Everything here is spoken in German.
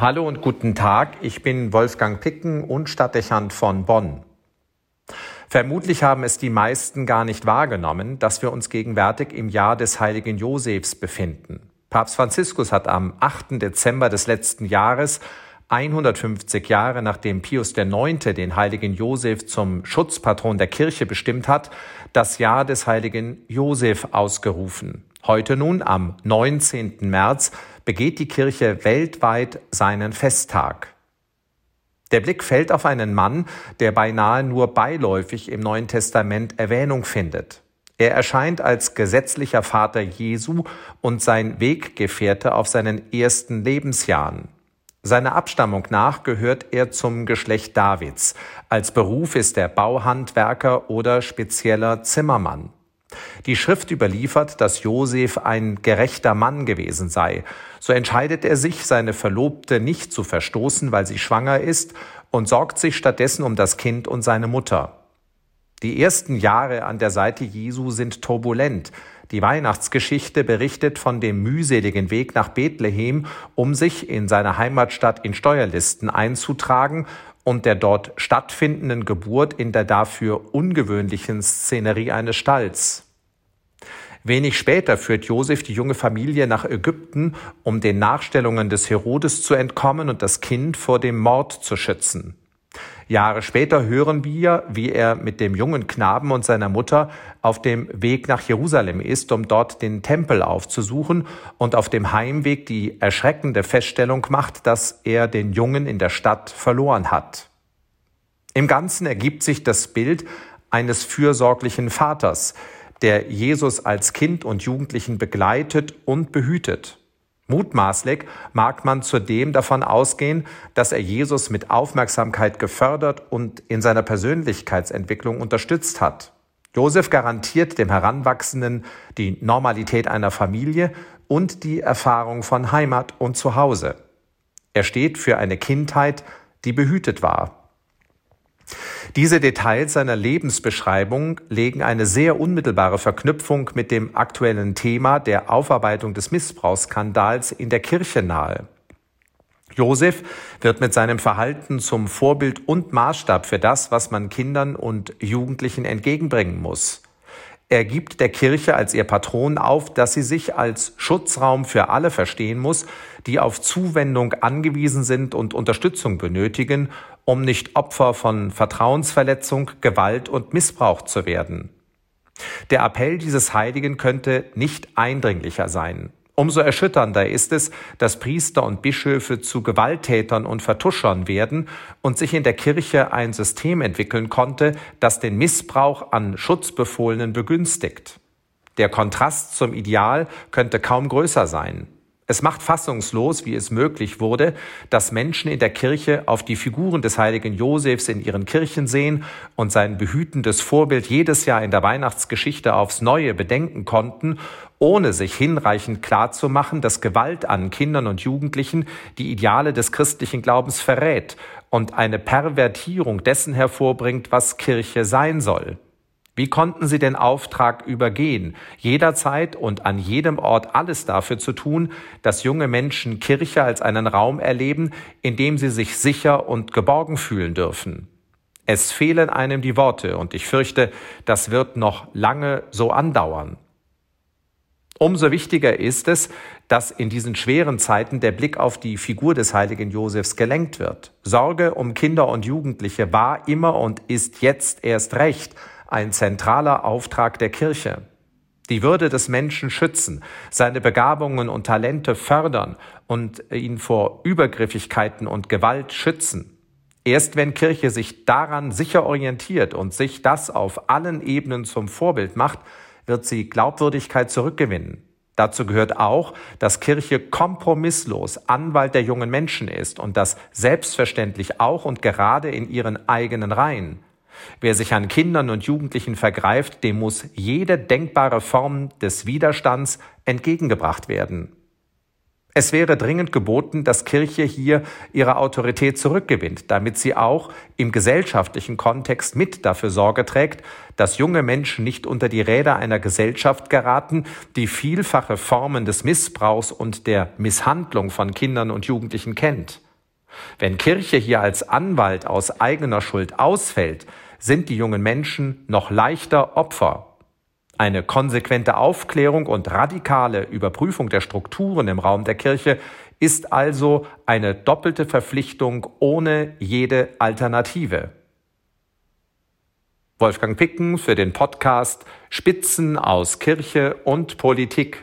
Hallo und guten Tag, ich bin Wolfgang Picken und Stadtdechant von Bonn. Vermutlich haben es die meisten gar nicht wahrgenommen, dass wir uns gegenwärtig im Jahr des heiligen Josefs befinden. Papst Franziskus hat am 8. Dezember des letzten Jahres 150 Jahre nachdem Pius IX. den heiligen Josef zum Schutzpatron der Kirche bestimmt hat, das Jahr des heiligen Josef ausgerufen. Heute nun, am 19. März, begeht die Kirche weltweit seinen Festtag. Der Blick fällt auf einen Mann, der beinahe nur beiläufig im Neuen Testament Erwähnung findet. Er erscheint als gesetzlicher Vater Jesu und sein Weggefährte auf seinen ersten Lebensjahren. Seiner Abstammung nach gehört er zum Geschlecht Davids. Als Beruf ist er Bauhandwerker oder spezieller Zimmermann. Die Schrift überliefert, dass Josef ein gerechter Mann gewesen sei. So entscheidet er sich, seine Verlobte nicht zu verstoßen, weil sie schwanger ist, und sorgt sich stattdessen um das Kind und seine Mutter. Die ersten Jahre an der Seite Jesu sind turbulent. Die Weihnachtsgeschichte berichtet von dem mühseligen Weg nach Bethlehem, um sich in seiner Heimatstadt in Steuerlisten einzutragen und der dort stattfindenden Geburt in der dafür ungewöhnlichen Szenerie eines Stalls. Wenig später führt Josef die junge Familie nach Ägypten, um den Nachstellungen des Herodes zu entkommen und das Kind vor dem Mord zu schützen. Jahre später hören wir, wie er mit dem jungen Knaben und seiner Mutter auf dem Weg nach Jerusalem ist, um dort den Tempel aufzusuchen und auf dem Heimweg die erschreckende Feststellung macht, dass er den Jungen in der Stadt verloren hat. Im Ganzen ergibt sich das Bild eines fürsorglichen Vaters, der Jesus als Kind und Jugendlichen begleitet und behütet. Mutmaßlich mag man zudem davon ausgehen, dass er Jesus mit Aufmerksamkeit gefördert und in seiner Persönlichkeitsentwicklung unterstützt hat. Josef garantiert dem Heranwachsenden die Normalität einer Familie und die Erfahrung von Heimat und Zuhause. Er steht für eine Kindheit, die behütet war. Diese Details seiner Lebensbeschreibung legen eine sehr unmittelbare Verknüpfung mit dem aktuellen Thema der Aufarbeitung des Missbrauchsskandals in der Kirche nahe. Josef wird mit seinem Verhalten zum Vorbild und Maßstab für das, was man Kindern und Jugendlichen entgegenbringen muss. Er gibt der Kirche als ihr Patron auf, dass sie sich als Schutzraum für alle verstehen muss, die auf Zuwendung angewiesen sind und Unterstützung benötigen, um nicht Opfer von Vertrauensverletzung, Gewalt und Missbrauch zu werden. Der Appell dieses Heiligen könnte nicht eindringlicher sein. Umso erschütternder ist es, dass Priester und Bischöfe zu Gewalttätern und Vertuschern werden und sich in der Kirche ein System entwickeln konnte, das den Missbrauch an Schutzbefohlenen begünstigt. Der Kontrast zum Ideal könnte kaum größer sein. Es macht fassungslos, wie es möglich wurde, dass Menschen in der Kirche auf die Figuren des heiligen Josefs in ihren Kirchen sehen und sein behütendes Vorbild jedes Jahr in der Weihnachtsgeschichte aufs Neue bedenken konnten, ohne sich hinreichend klarzumachen, dass Gewalt an Kindern und Jugendlichen die Ideale des christlichen Glaubens verrät und eine Pervertierung dessen hervorbringt, was Kirche sein soll. Wie konnten sie den Auftrag übergehen, jederzeit und an jedem Ort alles dafür zu tun, dass junge Menschen Kirche als einen Raum erleben, in dem sie sich sicher und geborgen fühlen dürfen? Es fehlen einem die Worte, und ich fürchte, das wird noch lange so andauern. Umso wichtiger ist es, dass in diesen schweren Zeiten der Blick auf die Figur des heiligen Josefs gelenkt wird. Sorge um Kinder und Jugendliche war immer und ist jetzt erst recht ein zentraler Auftrag der Kirche. Die Würde des Menschen schützen, seine Begabungen und Talente fördern und ihn vor Übergriffigkeiten und Gewalt schützen. Erst wenn Kirche sich daran sicher orientiert und sich das auf allen Ebenen zum Vorbild macht, wird sie Glaubwürdigkeit zurückgewinnen. Dazu gehört auch, dass Kirche kompromisslos Anwalt der jungen Menschen ist und das selbstverständlich auch und gerade in ihren eigenen Reihen. Wer sich an Kindern und Jugendlichen vergreift, dem muss jede denkbare Form des Widerstands entgegengebracht werden. Es wäre dringend geboten, dass Kirche hier ihre Autorität zurückgewinnt, damit sie auch im gesellschaftlichen Kontext mit dafür Sorge trägt, dass junge Menschen nicht unter die Räder einer Gesellschaft geraten, die vielfache Formen des Missbrauchs und der Misshandlung von Kindern und Jugendlichen kennt. Wenn Kirche hier als Anwalt aus eigener Schuld ausfällt, sind die jungen Menschen noch leichter Opfer. Eine konsequente Aufklärung und radikale Überprüfung der Strukturen im Raum der Kirche ist also eine doppelte Verpflichtung ohne jede Alternative. Wolfgang Picken für den Podcast Spitzen aus Kirche und Politik